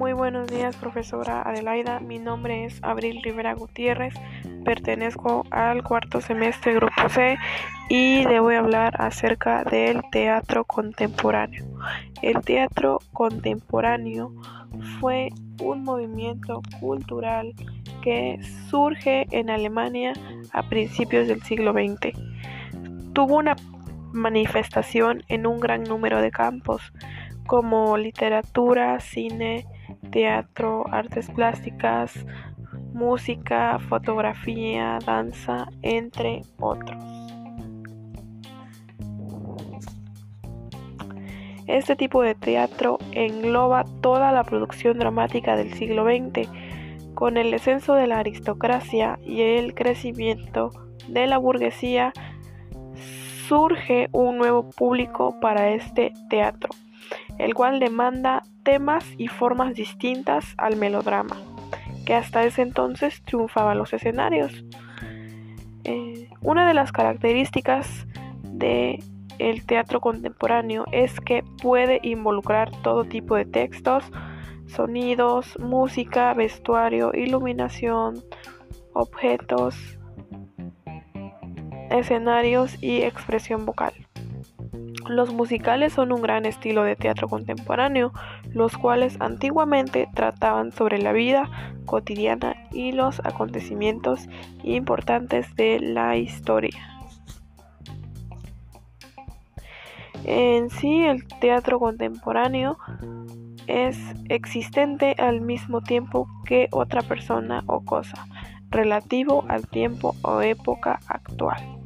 buenos días, profesora Adelaida. Mi nombre es Abril Rivera Gutiérrez. Pertenezco al cuarto semestre Grupo C y le voy a hablar acerca del teatro contemporáneo. El teatro contemporáneo fue un movimiento cultural que surge en Alemania a principios del siglo XX. Tuvo una manifestación en un gran número de campos como literatura, cine, teatro, artes plásticas, música, fotografía, danza, entre otros. Este tipo de teatro engloba toda la producción dramática del siglo XX, con el descenso de la aristocracia y el crecimiento de la burguesía, surge un nuevo público para este teatro el cual demanda temas y formas distintas al melodrama, que hasta ese entonces triunfaba en los escenarios. Eh, una de las características del el teatro contemporáneo es que puede involucrar todo tipo de textos, sonidos, música, vestuario, iluminación, objetos, escenarios y expresión vocal. Los musicales son un gran estilo de teatro contemporáneo, los cuales antiguamente trataban sobre la vida cotidiana y los acontecimientos importantes de la historia. En sí, el teatro contemporáneo es existente al mismo tiempo que otra persona o cosa, relativo al tiempo o época actual.